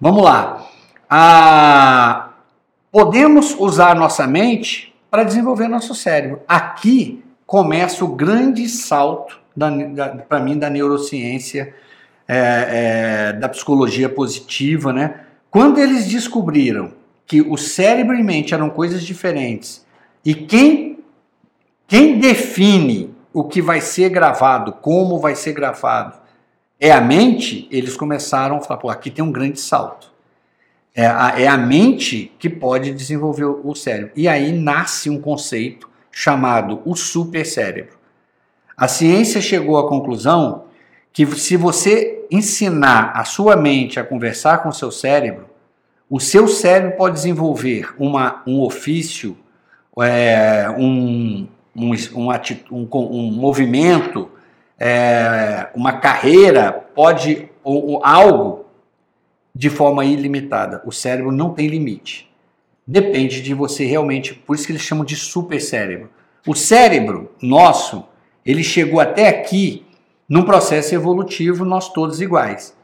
Vamos lá. Ah, podemos usar nossa mente para desenvolver nosso cérebro. Aqui começa o grande salto, para mim, da neurociência, é, é, da psicologia positiva, né? Quando eles descobriram que o cérebro e mente eram coisas diferentes e quem, quem define o que vai ser gravado, como vai ser gravado, é a mente, eles começaram a falar, pô, aqui tem um grande salto. É a, é a mente que pode desenvolver o cérebro. E aí nasce um conceito chamado o supercérebro. A ciência chegou à conclusão que se você ensinar a sua mente a conversar com o seu cérebro, o seu cérebro pode desenvolver uma, um ofício, é, um, um, um, um movimento, é, uma carreira, pode ou, algo de forma ilimitada. O cérebro não tem limite. Depende de você realmente, por isso que eles chamam de super cérebro. O cérebro nosso, ele chegou até aqui num processo evolutivo, nós todos iguais.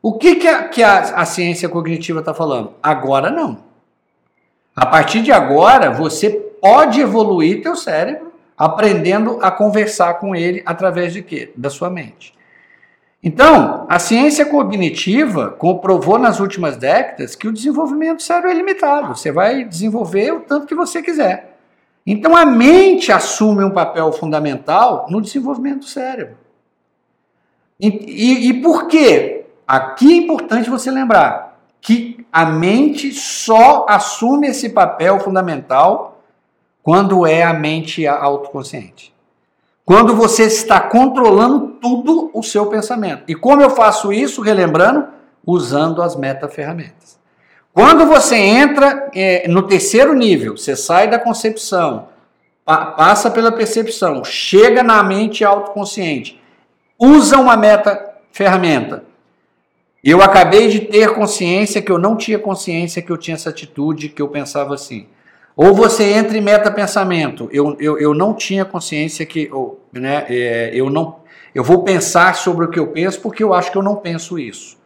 O que, que, a, que a, a ciência cognitiva está falando? Agora não. A partir de agora, você pode evoluir teu cérebro aprendendo a conversar com ele através de quê? Da sua mente. Então, a ciência cognitiva comprovou nas últimas décadas que o desenvolvimento cérebro é limitado. Você vai desenvolver o tanto que você quiser. Então, a mente assume um papel fundamental no desenvolvimento do cérebro. E, e, e por quê? Aqui é importante você lembrar que a mente só assume esse papel fundamental quando é a mente autoconsciente. Quando você está controlando tudo o seu pensamento. E como eu faço isso, relembrando, usando as metaferramentas. Quando você entra é, no terceiro nível, você sai da concepção, pa passa pela percepção, chega na mente autoconsciente, usa uma metaferramenta. Eu acabei de ter consciência que eu não tinha consciência que eu tinha essa atitude, que eu pensava assim. Ou você entra em meta-pensamento. Eu, eu, eu não tinha consciência que. Ou, né, é, eu não. Eu vou pensar sobre o que eu penso porque eu acho que eu não penso isso.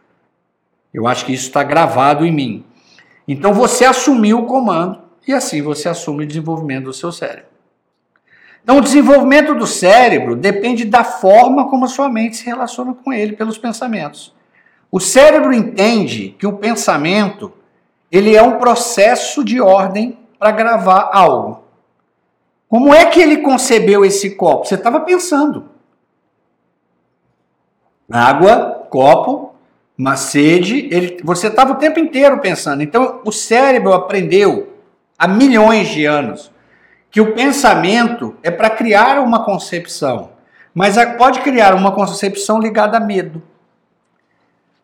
Eu acho que isso está gravado em mim. Então você assumiu o comando e assim você assume o desenvolvimento do seu cérebro. Então o desenvolvimento do cérebro depende da forma como a sua mente se relaciona com ele pelos pensamentos. O cérebro entende que o pensamento ele é um processo de ordem para gravar algo. Como é que ele concebeu esse copo? Você estava pensando. Água, copo, uma sede, ele, você estava o tempo inteiro pensando. Então, o cérebro aprendeu há milhões de anos que o pensamento é para criar uma concepção, mas pode criar uma concepção ligada a medo,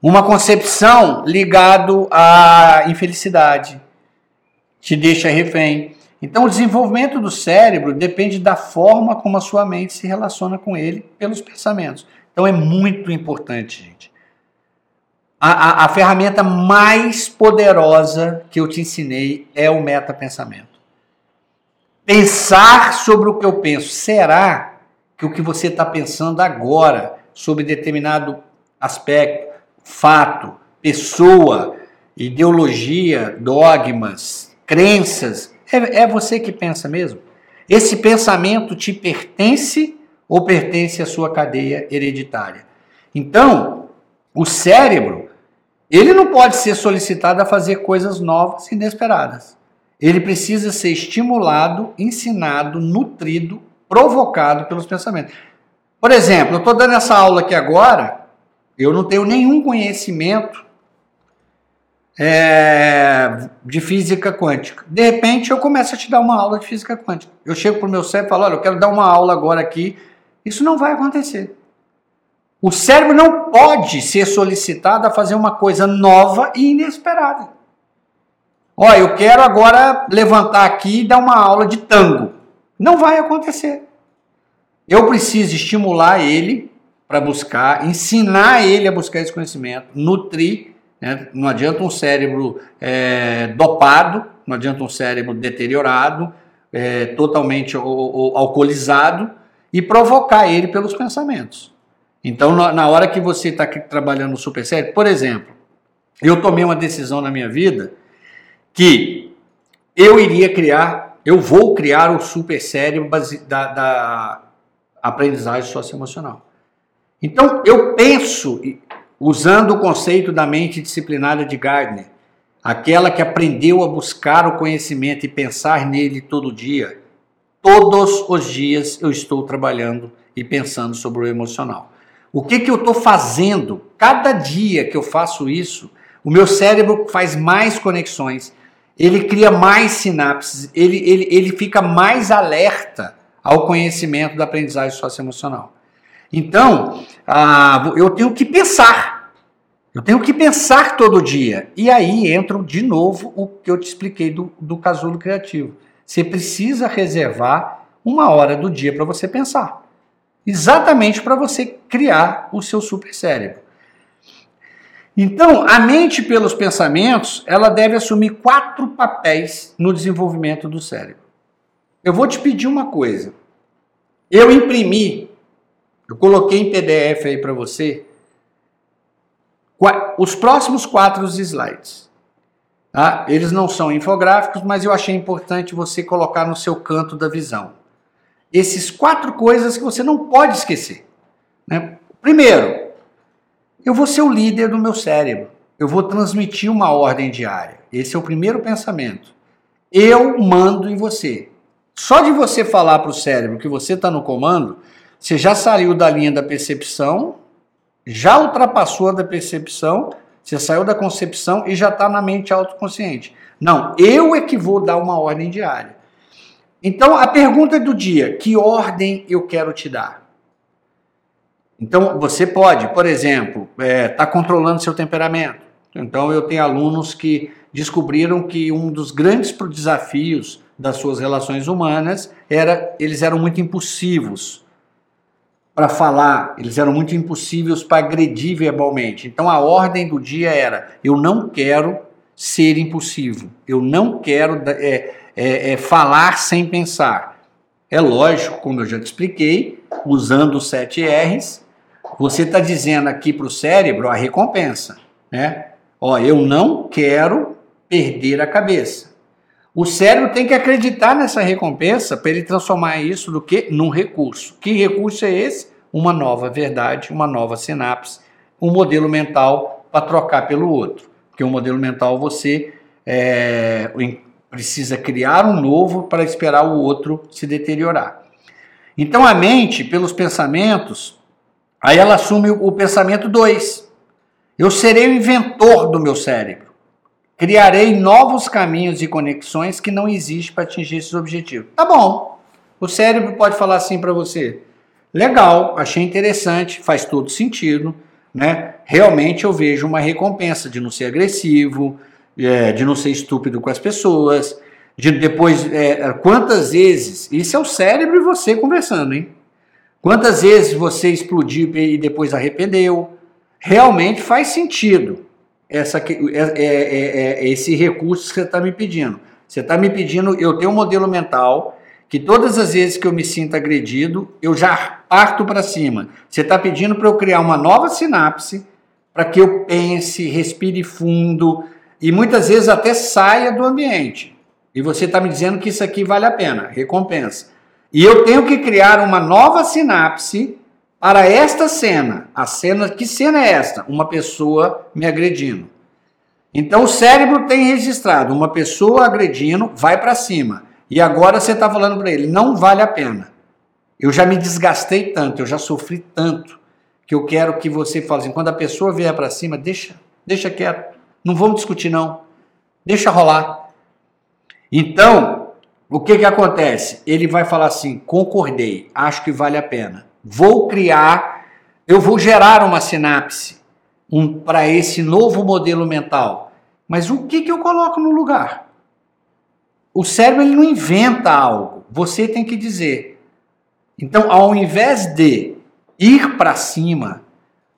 uma concepção ligada à infelicidade, te deixa refém. Então, o desenvolvimento do cérebro depende da forma como a sua mente se relaciona com ele pelos pensamentos. Então, é muito importante, gente. A, a, a ferramenta mais poderosa que eu te ensinei é o metapensamento. Pensar sobre o que eu penso. Será que o que você está pensando agora sobre determinado aspecto, fato, pessoa, ideologia, dogmas, crenças, é, é você que pensa mesmo? Esse pensamento te pertence ou pertence à sua cadeia hereditária? Então, o cérebro, ele não pode ser solicitado a fazer coisas novas e inesperadas. Ele precisa ser estimulado, ensinado, nutrido, provocado pelos pensamentos. Por exemplo, eu estou dando essa aula aqui agora, eu não tenho nenhum conhecimento é, de física quântica. De repente eu começo a te dar uma aula de física quântica. Eu chego para o meu cérebro e falo: olha, eu quero dar uma aula agora aqui. Isso não vai acontecer. O cérebro não pode ser solicitado a fazer uma coisa nova e inesperada. Olha, eu quero agora levantar aqui e dar uma aula de tango. Não vai acontecer. Eu preciso estimular ele para buscar, ensinar ele a buscar esse conhecimento, nutrir né? Não adianta um cérebro é, dopado, não adianta um cérebro deteriorado, é, totalmente alcoolizado e provocar ele pelos pensamentos. Então, na hora que você está trabalhando no super cérebro, por exemplo, eu tomei uma decisão na minha vida que eu iria criar, eu vou criar o super cérebro da, da aprendizagem socioemocional. Então, eu penso, usando o conceito da mente disciplinária de Gardner, aquela que aprendeu a buscar o conhecimento e pensar nele todo dia, todos os dias eu estou trabalhando e pensando sobre o emocional. O que, que eu estou fazendo? Cada dia que eu faço isso, o meu cérebro faz mais conexões, ele cria mais sinapses, ele, ele, ele fica mais alerta ao conhecimento da aprendizagem socioemocional. Então, ah, eu tenho que pensar. Eu tenho que pensar todo dia. E aí entra de novo o que eu te expliquei do, do casulo criativo. Você precisa reservar uma hora do dia para você pensar. Exatamente para você criar o seu super cérebro. Então, a mente pelos pensamentos, ela deve assumir quatro papéis no desenvolvimento do cérebro. Eu vou te pedir uma coisa. Eu imprimi eu coloquei em PDF aí para você os próximos quatro slides. Tá? Eles não são infográficos, mas eu achei importante você colocar no seu canto da visão. Esses quatro coisas que você não pode esquecer. Né? Primeiro, eu vou ser o líder do meu cérebro. Eu vou transmitir uma ordem diária. Esse é o primeiro pensamento. Eu mando em você. Só de você falar para o cérebro que você está no comando, você já saiu da linha da percepção, já ultrapassou a da percepção, você saiu da concepção e já está na mente autoconsciente. Não, eu é que vou dar uma ordem diária. Então, a pergunta do dia: que ordem eu quero te dar? Então, você pode, por exemplo, estar é, tá controlando seu temperamento. Então, eu tenho alunos que descobriram que um dos grandes desafios das suas relações humanas era eles eram muito impulsivos para falar, eles eram muito impossíveis para agredir verbalmente. Então a ordem do dia era: eu não quero ser impulsivo, eu não quero é, é, é, falar sem pensar. É lógico, como eu já te expliquei, usando os sete R's, você está dizendo aqui para o cérebro a recompensa, né? Ó, eu não quero perder a cabeça. O cérebro tem que acreditar nessa recompensa para ele transformar isso do que num recurso. Que recurso é esse? Uma nova verdade, uma nova sinapse, um modelo mental para trocar pelo outro. Porque o um modelo mental você é, precisa criar um novo para esperar o outro se deteriorar. Então a mente, pelos pensamentos, aí ela assume o pensamento 2. Eu serei o inventor do meu cérebro. Criarei novos caminhos e conexões que não existem para atingir esses objetivos. Tá bom. O cérebro pode falar assim para você: legal, achei interessante, faz todo sentido, né? Realmente eu vejo uma recompensa de não ser agressivo, é, de não ser estúpido com as pessoas, de depois é, quantas vezes isso é o cérebro e você conversando, hein? Quantas vezes você explodiu e depois arrependeu? Realmente faz sentido essa, é, é, é, é, esse recurso que você está me pedindo. Você está me pedindo, eu tenho um modelo mental que todas as vezes que eu me sinto agredido, eu já parto para cima. Você está pedindo para eu criar uma nova sinapse para que eu pense, respire fundo e muitas vezes até saia do ambiente. E você está me dizendo que isso aqui vale a pena, recompensa. E eu tenho que criar uma nova sinapse para esta cena, a cena, que cena é esta? Uma pessoa me agredindo. Então o cérebro tem registrado uma pessoa agredindo, vai para cima. E agora você está falando para ele, não vale a pena. Eu já me desgastei tanto, eu já sofri tanto, que eu quero que você fale assim, quando a pessoa vier para cima, deixa, deixa quieto, não vamos discutir não, deixa rolar. Então, o que que acontece? Ele vai falar assim, concordei, acho que vale a pena vou criar, eu vou gerar uma sinapse um, para esse novo modelo mental. Mas o que, que eu coloco no lugar? O cérebro ele não inventa algo, você tem que dizer. Então, ao invés de ir para cima,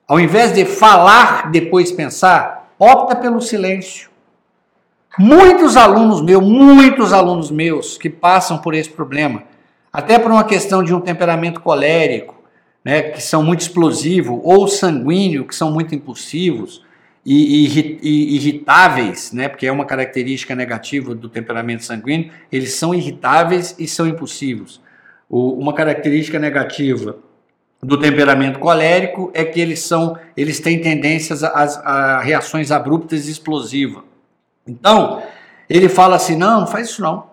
ao invés de falar, depois pensar, opta pelo silêncio. Muitos alunos meus, muitos alunos meus que passam por esse problema, até por uma questão de um temperamento colérico, né, que são muito explosivos, ou sanguíneo, que são muito impulsivos, e, e, e, irritáveis, né? Porque é uma característica negativa do temperamento sanguíneo, eles são irritáveis e são impulsivos. O, uma característica negativa do temperamento colérico é que eles são, eles têm tendências a, a reações abruptas e explosivas. Então, ele fala assim: não, não faz isso não.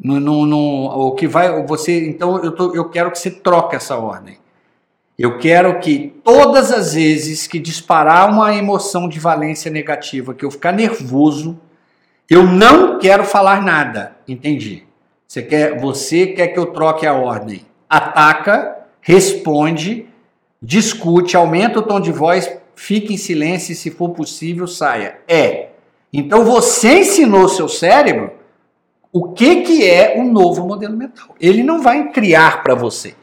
No, no, no, o que vai você então eu, tô, eu quero que você troque essa ordem eu quero que todas as vezes que disparar uma emoção de valência negativa, que eu ficar nervoso, eu não quero falar nada. Entendi. Você quer, você quer que eu troque a ordem? Ataca, responde, discute, aumenta o tom de voz, fique em silêncio e, se for possível, saia. É. Então você ensinou seu cérebro o que, que é o novo modelo mental. Ele não vai criar para você.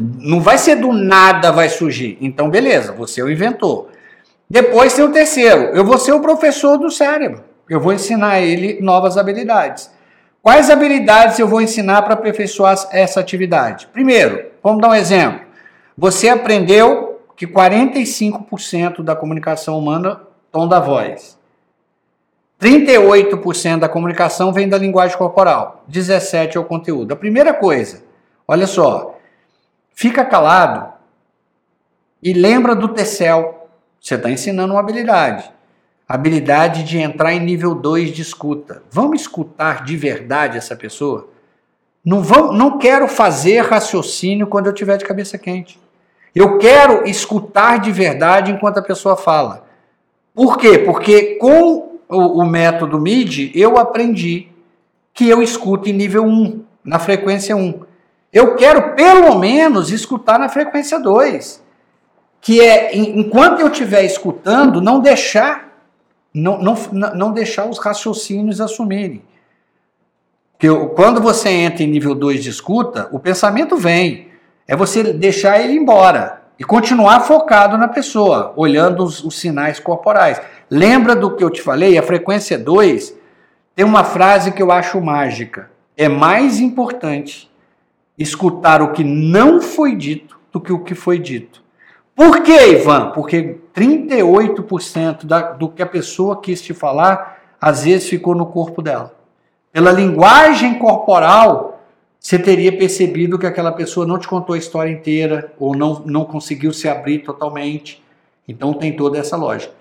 Não vai ser do nada vai surgir. Então, beleza, você é o inventor. Depois tem o terceiro. Eu vou ser o professor do cérebro. Eu vou ensinar ele novas habilidades. Quais habilidades eu vou ensinar para aperfeiçoar essa atividade? Primeiro, vamos dar um exemplo. Você aprendeu que 45% da comunicação humana tom da voz. 38% da comunicação vem da linguagem corporal, 17% é o conteúdo. A primeira coisa, olha só, Fica calado e lembra do Tecel. Você está ensinando uma habilidade. Habilidade de entrar em nível 2 de escuta. Vamos escutar de verdade essa pessoa? Não, vamos, não quero fazer raciocínio quando eu tiver de cabeça quente. Eu quero escutar de verdade enquanto a pessoa fala. Por quê? Porque com o, o método MIDI eu aprendi que eu escuto em nível 1, na frequência 1. Eu quero pelo menos escutar na frequência 2, que é enquanto eu estiver escutando, não deixar não, não, não deixar os raciocínios assumirem. Que quando você entra em nível 2 de escuta, o pensamento vem. É você deixar ele embora e continuar focado na pessoa, olhando os, os sinais corporais. Lembra do que eu te falei? A frequência 2 tem uma frase que eu acho mágica. É mais importante escutar o que não foi dito do que o que foi dito. Por que, Ivan? Porque 38% da, do que a pessoa quis te falar, às vezes ficou no corpo dela. Pela linguagem corporal, você teria percebido que aquela pessoa não te contou a história inteira ou não, não conseguiu se abrir totalmente. Então tem toda essa lógica.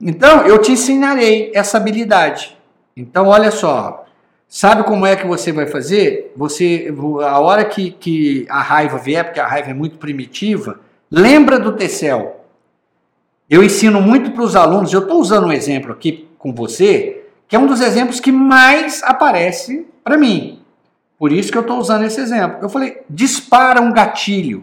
Então, eu te ensinarei essa habilidade. Então, olha só, Sabe como é que você vai fazer? Você, a hora que, que a raiva vier, porque a raiva é muito primitiva, lembra do Tecel. Eu ensino muito para os alunos, eu estou usando um exemplo aqui com você, que é um dos exemplos que mais aparece para mim. Por isso que eu estou usando esse exemplo. Eu falei, dispara um gatilho.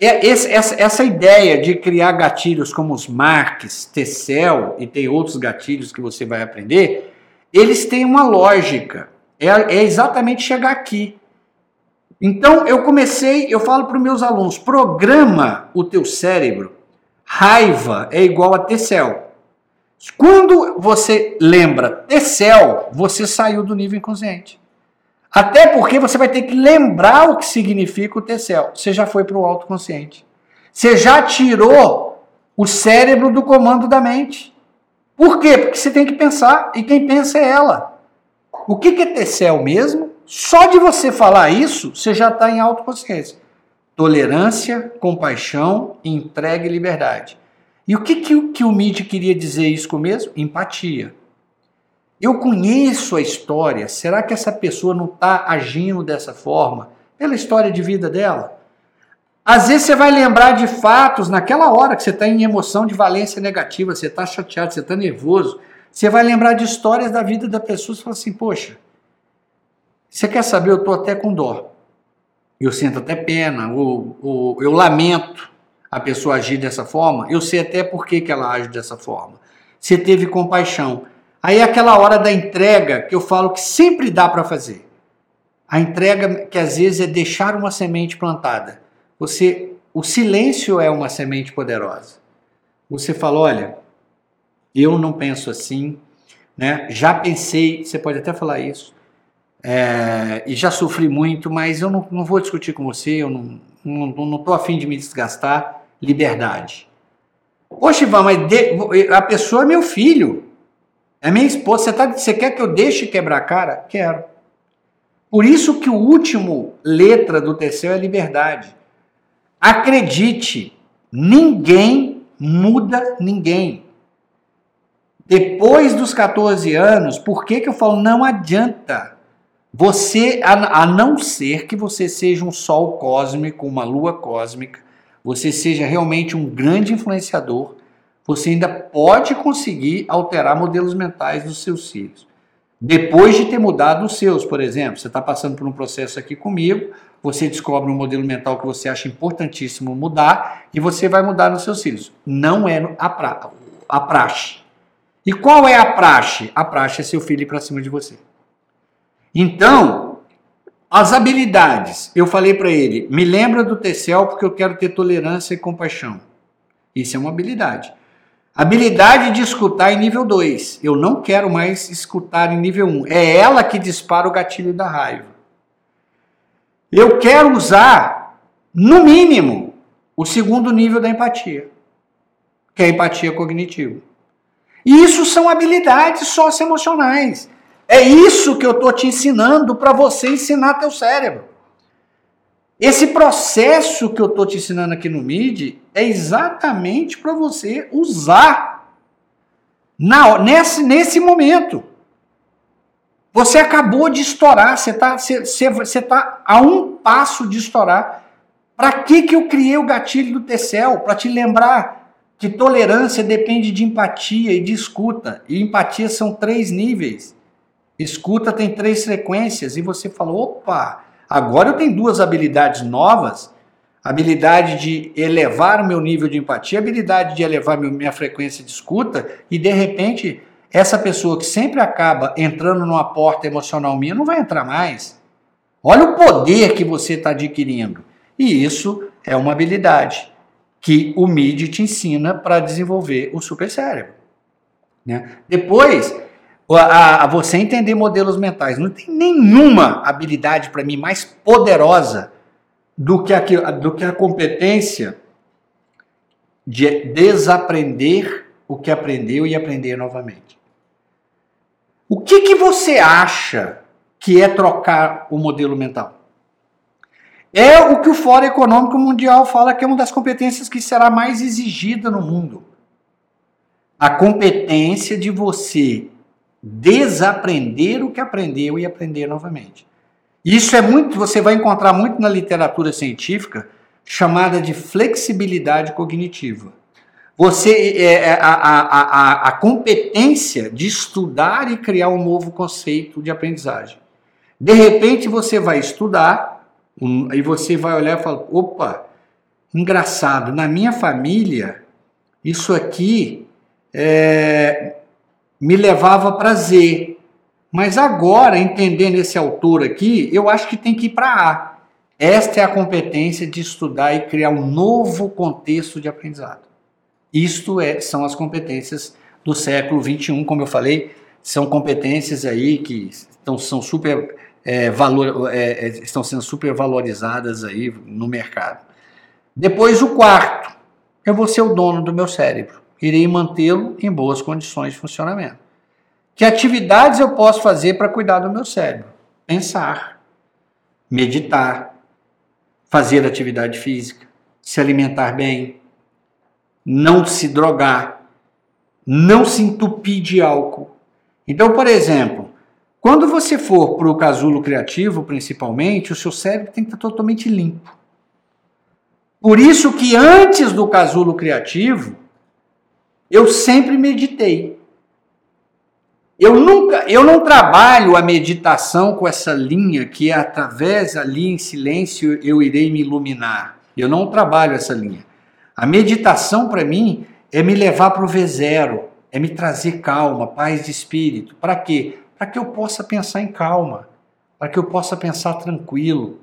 É esse, essa, essa ideia de criar gatilhos como os Marques, Tecel e tem outros gatilhos que você vai aprender, eles têm uma lógica. É, é exatamente chegar aqui. Então eu comecei, eu falo para os meus alunos, programa o teu cérebro. Raiva é igual a T-cell. Quando você lembra T-cell, você saiu do nível inconsciente. Até porque você vai ter que lembrar o que significa o T-cell. Você já foi para o autoconsciente. Você já tirou o cérebro do comando da mente. Por quê? Porque você tem que pensar e quem pensa é ela. O que é ter céu mesmo? Só de você falar isso, você já está em autoconsciência. Tolerância, compaixão, entrega e liberdade. E o que, que, que o Mid queria dizer isso mesmo? Empatia. Eu conheço a história. Será que essa pessoa não está agindo dessa forma? Pela história de vida dela? Às vezes você vai lembrar de fatos naquela hora que você está em emoção de valência negativa, você está chateado, você está nervoso. Você vai lembrar de histórias da vida da pessoa e fala assim: Poxa, você quer saber? Eu estou até com dó. Eu sinto até pena, ou, ou, eu lamento a pessoa agir dessa forma. Eu sei até por que, que ela age dessa forma. Você teve compaixão. Aí é aquela hora da entrega que eu falo que sempre dá para fazer. A entrega que às vezes é deixar uma semente plantada. Você, o silêncio é uma semente poderosa. Você fala, olha, eu não penso assim, né? Já pensei, você pode até falar isso, é, e já sofri muito, mas eu não, não vou discutir com você, eu não estou não, não, afim de me desgastar. Liberdade. Poxa, Ivan, mas de, a pessoa é meu filho. É minha esposa. Você, tá, você quer que eu deixe quebrar a cara? Quero. Por isso que o último letra do terceiro é liberdade. Acredite, ninguém muda ninguém. Depois dos 14 anos, por que, que eu falo não adianta? Você, a, a não ser que você seja um sol cósmico, uma lua cósmica, você seja realmente um grande influenciador, você ainda pode conseguir alterar modelos mentais dos seus filhos. Depois de ter mudado os seus, por exemplo, você está passando por um processo aqui comigo, você descobre um modelo mental que você acha importantíssimo mudar e você vai mudar nos seus filhos. Não é a, pra, a praxe. E qual é a praxe? A praxe é seu filho ir para cima de você. Então, as habilidades, eu falei para ele, me lembra do Tecel porque eu quero ter tolerância e compaixão. Isso é uma habilidade. Habilidade de escutar em nível 2. Eu não quero mais escutar em nível 1. Um. É ela que dispara o gatilho da raiva. Eu quero usar, no mínimo, o segundo nível da empatia, que é a empatia cognitiva. E isso são habilidades socioemocionais. É isso que eu estou te ensinando para você ensinar teu cérebro. Esse processo que eu estou te ensinando aqui no MIDI é exatamente para você usar na, nesse, nesse momento. Você acabou de estourar, você está você, você tá a um passo de estourar. Para que, que eu criei o gatilho do Tecel? Para te lembrar que tolerância depende de empatia e de escuta. E empatia são três níveis. Escuta tem três frequências. E você fala: opa, Agora eu tenho duas habilidades novas: habilidade de elevar o meu nível de empatia, habilidade de elevar minha frequência de escuta, e de repente essa pessoa que sempre acaba entrando numa porta emocional minha não vai entrar mais. Olha o poder que você está adquirindo. E isso é uma habilidade que o MIDI te ensina para desenvolver o supercérebro. Né? Depois, a, a, você entender modelos mentais. Não tem nenhuma habilidade para mim mais poderosa do que, a, do que a competência de desaprender o que aprendeu e aprender novamente. O que, que você acha que é trocar o modelo mental? É o que o Fórum Econômico Mundial fala que é uma das competências que será mais exigida no mundo. A competência de você desaprender o que aprendeu e aprender novamente. Isso é muito, você vai encontrar muito na literatura científica, chamada de flexibilidade cognitiva. Você é, é a, a, a, a competência de estudar e criar um novo conceito de aprendizagem. De repente você vai estudar um, e você vai olhar e falar: opa, engraçado, na minha família, isso aqui é, me levava prazer. Mas agora, entendendo esse autor aqui, eu acho que tem que ir para A. Esta é a competência de estudar e criar um novo contexto de aprendizado. Isto é, são as competências do século XXI, como eu falei, são competências aí que estão, são super, é, valor, é, é, estão sendo super valorizadas aí no mercado. Depois o quarto, eu vou ser o dono do meu cérebro irei mantê-lo em boas condições de funcionamento. Que atividades eu posso fazer para cuidar do meu cérebro? Pensar, meditar, fazer atividade física, se alimentar bem, não se drogar, não se entupir de álcool. Então, por exemplo, quando você for para o casulo criativo, principalmente, o seu cérebro tem que estar totalmente limpo. Por isso que antes do casulo criativo, eu sempre meditei. Eu nunca, eu não trabalho a meditação com essa linha que é através ali em silêncio eu irei me iluminar. Eu não trabalho essa linha. A meditação para mim é me levar para o V0, é me trazer calma, paz de espírito. Para quê? Para que eu possa pensar em calma, para que eu possa pensar tranquilo,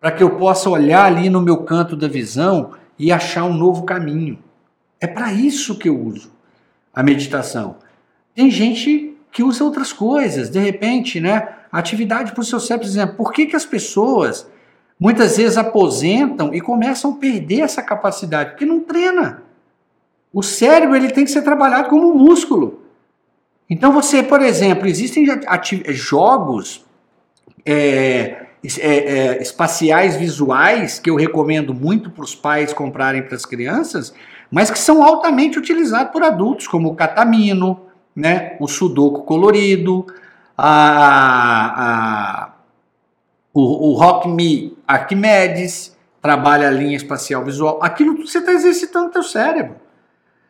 para que eu possa olhar ali no meu canto da visão e achar um novo caminho. É para isso que eu uso a meditação. Tem gente que usa outras coisas, de repente, né? Atividade para o seu cérebro, por exemplo, por que, que as pessoas muitas vezes aposentam e começam a perder essa capacidade? Porque não treina. O cérebro ele tem que ser trabalhado como um músculo. Então você, por exemplo, existem jogos é, é, é, espaciais visuais que eu recomendo muito para os pais comprarem para as crianças, mas que são altamente utilizados por adultos, como o catamino, né, o sudoku colorido, a, a, o, o Rock Me Arquimedes, trabalha a linha espacial visual. Aquilo tudo você está exercitando teu cérebro.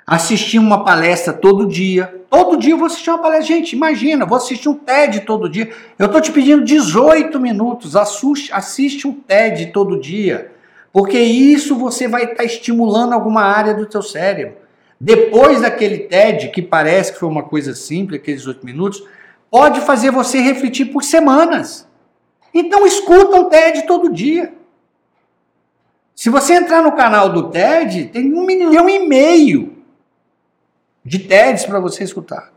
Assistir uma palestra todo dia. Todo dia eu vou assistir uma palestra. Gente, imagina, vou assistir um TED todo dia. Eu estou te pedindo 18 minutos. Assiste, assiste um TED todo dia. Porque isso você vai estar tá estimulando alguma área do teu cérebro. Depois daquele TED, que parece que foi uma coisa simples, aqueles 18 minutos, pode fazer você refletir por semanas. Então escuta um TED todo dia. Se você entrar no canal do TED, tem um milhão e meio de TEDs para você escutar.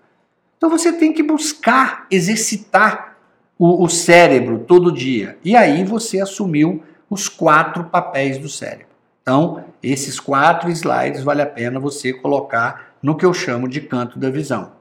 Então você tem que buscar exercitar o, o cérebro todo dia. E aí você assumiu os quatro papéis do cérebro. Então, esses quatro slides vale a pena você colocar no que eu chamo de canto da visão.